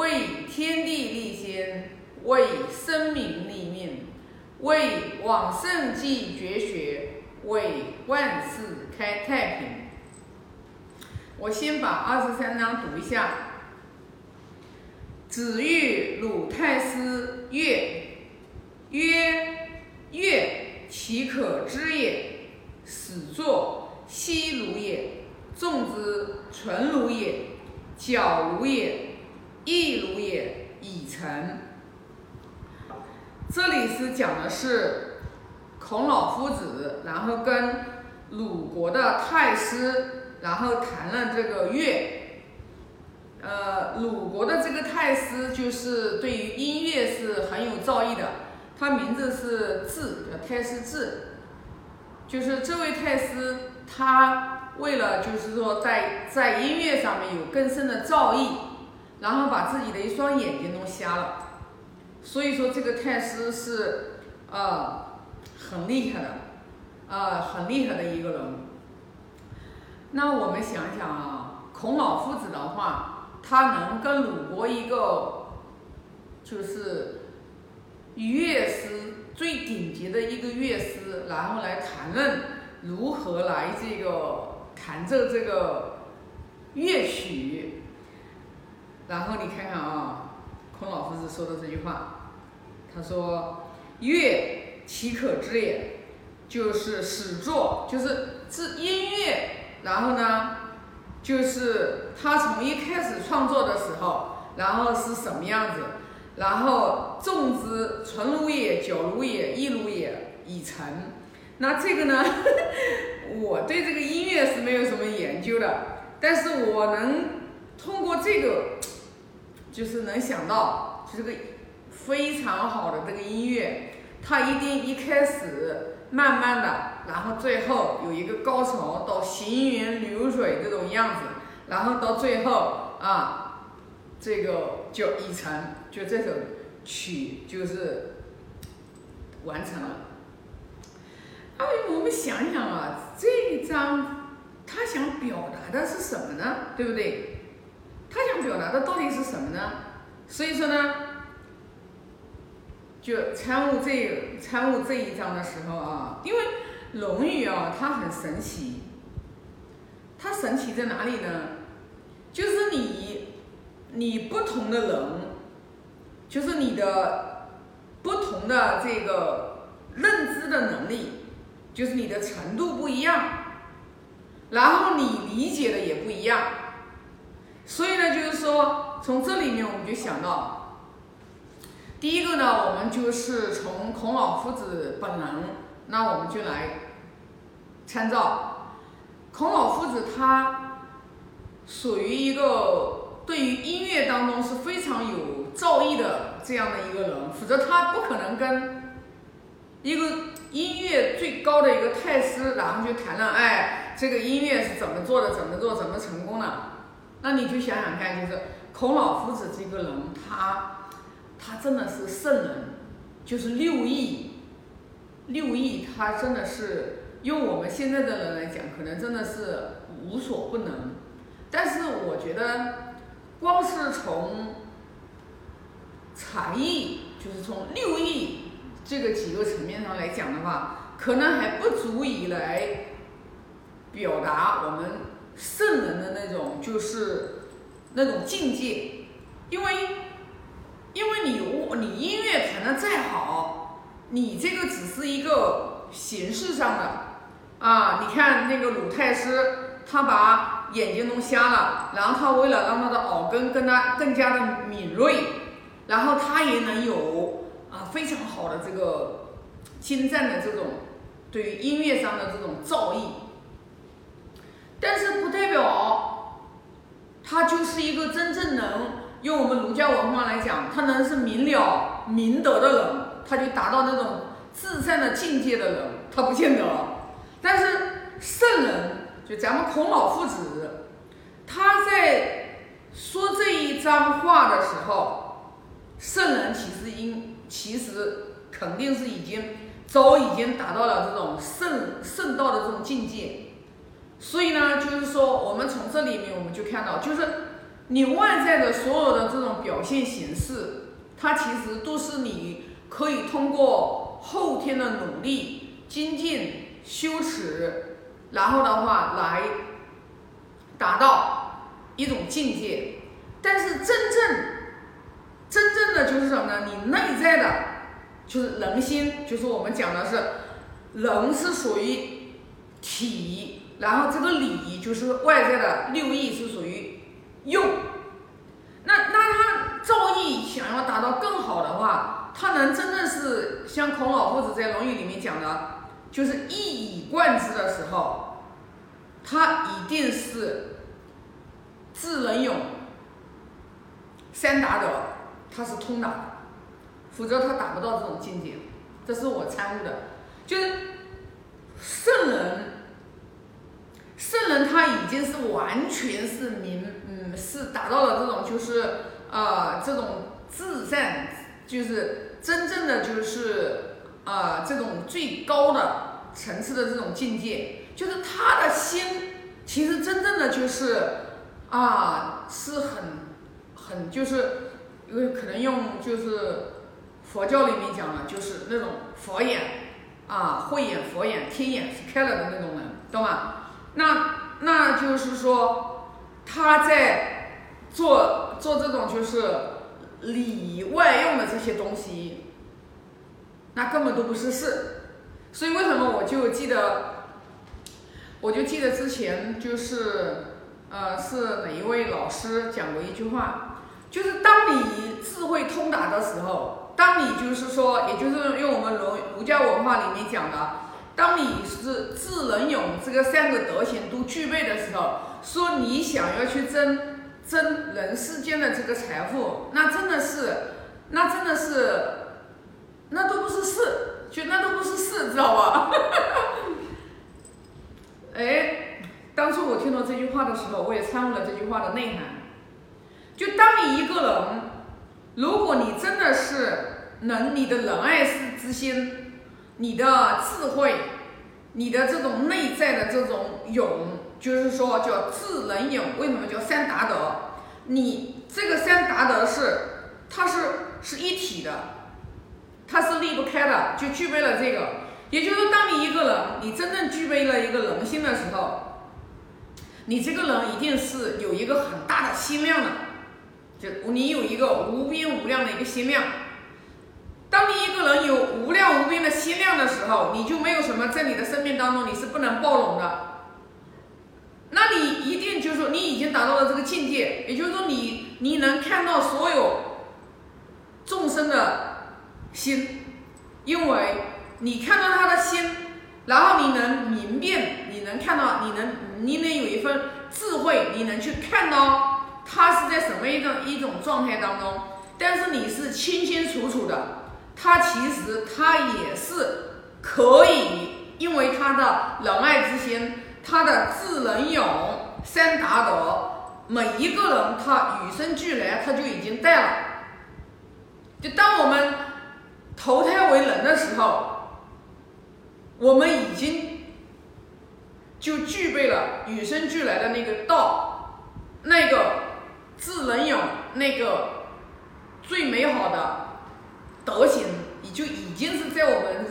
为天地立心，为生民立命，为往圣继绝学，为万世开太平。我先把二十三章读一下。子欲鲁太师曰：“曰，乐其可知也。始作，西如也；众之，纯如也；矫如也，亦如也，已成。”这里是讲的是孔老夫子，然后跟鲁国的太师，然后谈了这个乐。呃，鲁国的这个太师就是对于音乐是很有造诣的，他名字是智，叫太师智。就是这位太师，他为了就是说在在音乐上面有更深的造诣，然后把自己的一双眼睛弄瞎了。所以说这个太师是呃很厉害的，呃很厉害的一个人。那我们想想啊，孔老夫子的话。他能跟鲁国一个就是乐师最顶级的一个乐师，然后来谈论如何来这个弹奏这个乐曲。然后你看看啊，孔老夫子说的这句话，他说：“乐其可知也，就是始作，就是制音乐，然后呢。”就是他从一开始创作的时候，然后是什么样子，然后种之纯如也、酒如也、一鲁也已成。那这个呢，我对这个音乐是没有什么研究的，但是我能通过这个，就是能想到，就这个非常好的这个音乐，它一定一开始。慢慢的，然后最后有一个高潮，到行云流水这种样子，然后到最后啊，这个就已成，就这首曲就是完成了。哎，我们想想啊，这一张他想表达的是什么呢？对不对？他想表达的到底是什么呢？所以说呢。就参悟这参悟这一章的时候啊，因为《论语》啊，它很神奇。它神奇在哪里呢？就是你，你不同的人，就是你的不同的这个认知的能力，就是你的程度不一样，然后你理解的也不一样。所以呢，就是说从这里面我们就想到。第一个呢，我们就是从孔老夫子本人，那我们就来参照孔老夫子，他属于一个对于音乐当中是非常有造诣的这样的一个人，否则他不可能跟一个音乐最高的一个太师，然后去谈论，哎，这个音乐是怎么做的，怎么做，怎么成功的？那你就想想看，就是孔老夫子这个人，他。他真的是圣人，就是六艺，六艺他真的是用我们现在的人来讲，可能真的是无所不能。但是我觉得，光是从才艺，就是从六艺这个几个层面上来讲的话，可能还不足以来表达我们圣人的那种就是那种境界，因为。因为你你音乐弹的再好，你这个只是一个形式上的啊。你看那个鲁太师，他把眼睛弄瞎了，然后他为了让他的耳根跟他更加的敏锐，然后他也能有啊非常好的这个精湛的这种对于音乐上的这种造诣。但是不代表他就是一个真正能。用我们儒家文化来讲，他能是明了明德的人，他就达到那种至善的境界的人，他不见得。但是圣人，就咱们孔老夫子，他在说这一张话的时候，圣人其实应其实肯定是已经早已经达到了这种圣圣道的这种境界。所以呢，就是说我们从这里面我们就看到，就是。你外在的所有的这种表现形式，它其实都是你可以通过后天的努力、精进、修持，然后的话来达到一种境界。但是真正真正的就是什么呢？你内在的，就是人心，就是我们讲的是人是属于体，然后这个礼就是外在的六艺是属于用。那那他造诣想要达到更好的话，他能真正是像孔老夫子在《论语》里面讲的，就是一以贯之的时候，他一定是智能勇。三达德，他是通达的，否则他达不到这种境界。这是我参悟的，就是圣人，圣人他已经是完全是明，嗯，是达到了这种就是呃这种至善，就是真正的就是呃这种最高的层次的这种境界，就是他的心其实真正的就是啊是很。很就是，因为可能用就是佛教里面讲的，就是那种佛眼啊，慧眼、佛眼、天眼是开了的那种人，懂吗？那那就是说他在做做这种就是里外用的这些东西，那根本都不是事。所以为什么我就记得，我就记得之前就是呃是哪一位老师讲过一句话。就是当你智慧通达的时候，当你就是说，也就是用我们儒儒家文化里面讲的，当你是智能勇这个三个德行都具备的时候，说你想要去争争人世间的这个财富，那真的是，那真的是，那都不是事，就那都不是事，知道吧？哎，当初我听到这句话的时候，我也参悟了这句话的内涵。就当你一个人，如果你真的是能你的仁爱是之心，你的智慧，你的这种内在的这种勇，就是说叫智能勇，为什么叫三达德？你这个三达德是，它是是一体的，它是离不开的，就具备了这个。也就是，当你一个人，你真正具备了一个人心的时候，你这个人一定是有一个很大的心量的。就你有一个无边无量的一个心量，当你一个人有无量无边的心量的时候，你就没有什么在你的生命当中你是不能包容的。那你一定就是说你已经达到了这个境界，也就是说你你能看到所有众生的心，因为你看到他的心，然后你能明辨，你能看到，你能你能有一份智慧，你能去看到。他是在什么一种一种状态当中？但是你是清清楚楚的，他其实他也是可以，因为他的仁爱之心，他的智能勇三达德，每一个人他与生俱来他就已经带了。就当我们投胎为人的时候，我们已经就具备了与生俱来的那个道，那个。智能勇那个最美好的德行，也就已经是在我们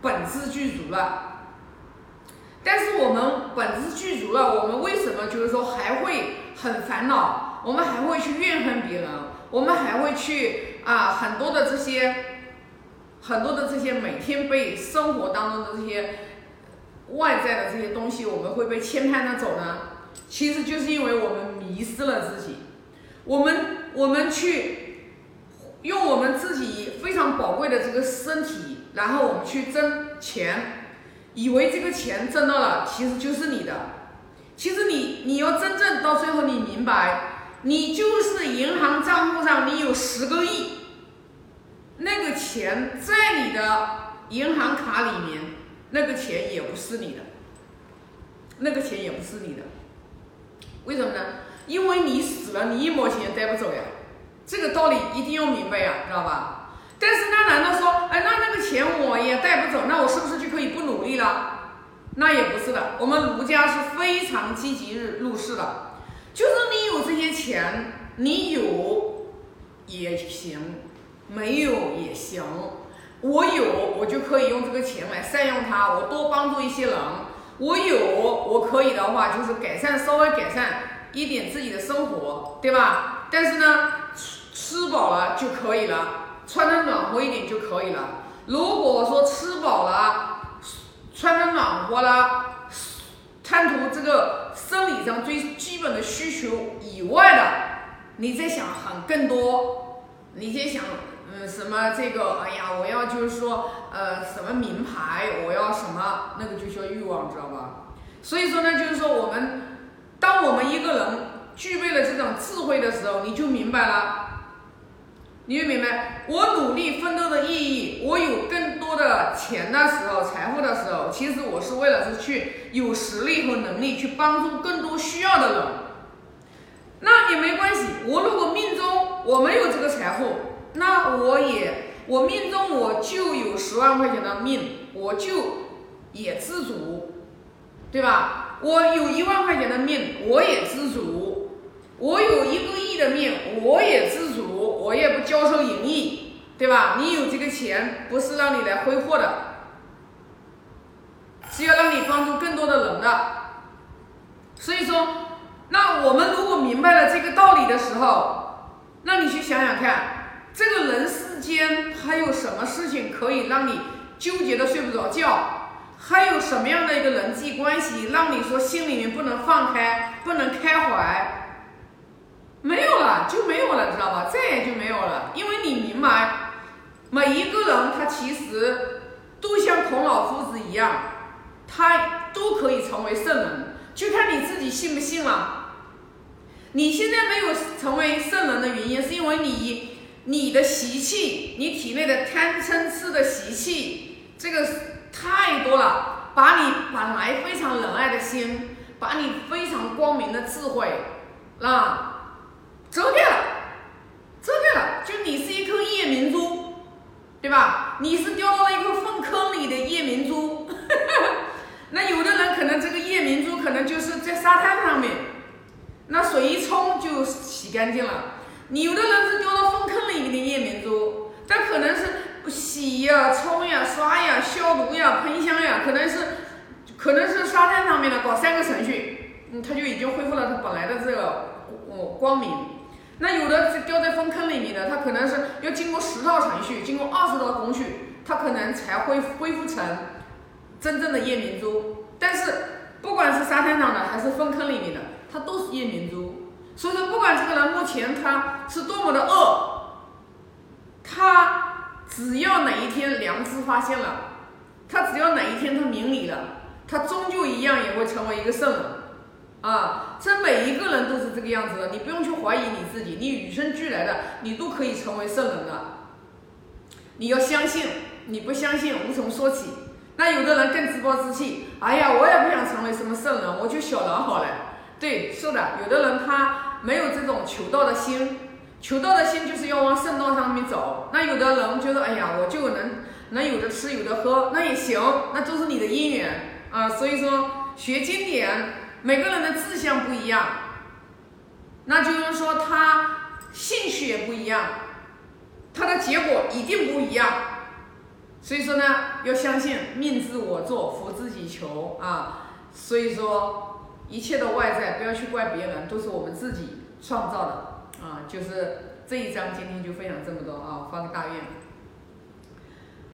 本质具足了。但是我们本质具足了，我们为什么就是说还会很烦恼？我们还会去怨恨别人？我们还会去啊很多的这些很多的这些每天被生活当中的这些外在的这些东西，我们会被牵绊着走呢？其实就是因为我们迷失了自己，我们我们去用我们自己非常宝贵的这个身体，然后我们去挣钱，以为这个钱挣到了，其实就是你的。其实你你要真正到最后你明白，你就是银行账户上你有十个亿，那个钱在你的银行卡里面，那个钱也不是你的，那个钱也不是你的。为什么呢？因为你死了，你一毛钱也带不走呀，这个道理一定要明白呀，知道吧？但是那难道说，哎，那那个钱我也带不走，那我是不是就可以不努力了？那也不是的，我们儒家是非常积极入入世的，就是你有这些钱，你有也行，没有也行。我有，我就可以用这个钱来善用它，我多帮助一些人。我有，我可以的话，就是改善稍微改善一点自己的生活，对吧？但是呢，吃饱了就可以了，穿的暖和一点就可以了。如果说吃饱了，穿的暖和了，贪图这个生理上最基本的需求以外的，你在想很更多，你在想。嗯，什么这个？哎呀，我要就是说，呃，什么名牌？我要什么？那个就叫欲望，知道吧？所以说呢，就是说我们，当我们一个人具备了这种智慧的时候，你就明白了，你就明白，我努力奋斗的意义，我有更多的钱的时候，财富的时候，其实我是为了是去有实力和能力去帮助更多需要的人。那也没关系，我如果命中我没有这个财富。那我也，我命中我就有十万块钱的命，我就也知足，对吧？我有一万块钱的命，我也知足；我有一个亿的命，我也知足，我也不交收盈利，对吧？你有这个钱，不是让你来挥霍的，是要让你帮助更多的人的。所以说，那我们如果明白了这个道理的时候，那你去想想看。这个人世间还有什么事情可以让你纠结的睡不着觉？还有什么样的一个人际关系让你说心里面不能放开、不能开怀？没有了，就没有了，知道吧？再也就没有了，因为你明白，每一个人他其实都像孔老夫子一样，他都可以成为圣人，就看你自己信不信了。你现在没有成为圣人的原因，是因为你。你的习气，你体内的贪嗔痴的习气，这个太多了，把你本来非常仁爱的心，把你非常光明的智慧，啊，遮盖了，遮盖了。就你是一颗夜明珠，对吧？你是掉到了一个粪坑里的夜明珠。那有的人可能这个夜明珠可能就是在沙滩上面，那水一冲就洗干净了。你有的人是掉到粪坑里的夜明珠，但可能是洗呀、冲呀、刷呀、消毒呀、喷香呀，可能是，可能是沙滩上面的搞三个程序，嗯，它就已经恢复了它本来的这个光明。那有的掉在粪坑里面的，它可能是要经过十道程序，经过二十道工序，它可能才会恢复成真正的夜明珠。但是不管是沙滩上的还是粪坑里面的，它都是夜明珠。所以说，不管这个人目前他是多么的恶，他只要哪一天良知发现了，他只要哪一天他明理了，他终究一样也会成为一个圣人啊！这每一个人都这个样子的，你不用去怀疑你自己，你与生俱来的，你都可以成为圣人的。你要相信，你不相信无从说起。那有的人更自暴自弃，哎呀，我也不想成为什么圣人，我就小人好了。对，是的，有的人他没有这种求道的心，求道的心就是要往圣道上面走。那有的人觉得，哎呀，我就能能有的吃有的喝，那也行，那都是你的因缘啊。所以说，学经典，每个人的志向不一样，那就是说他兴趣也不一样，他的结果一定不一样。所以说呢，要相信命自我做，福自己求啊。所以说。一切的外在不要去怪别人，都是我们自己创造的啊！就是这一章今天就分享这么多啊，发个大愿。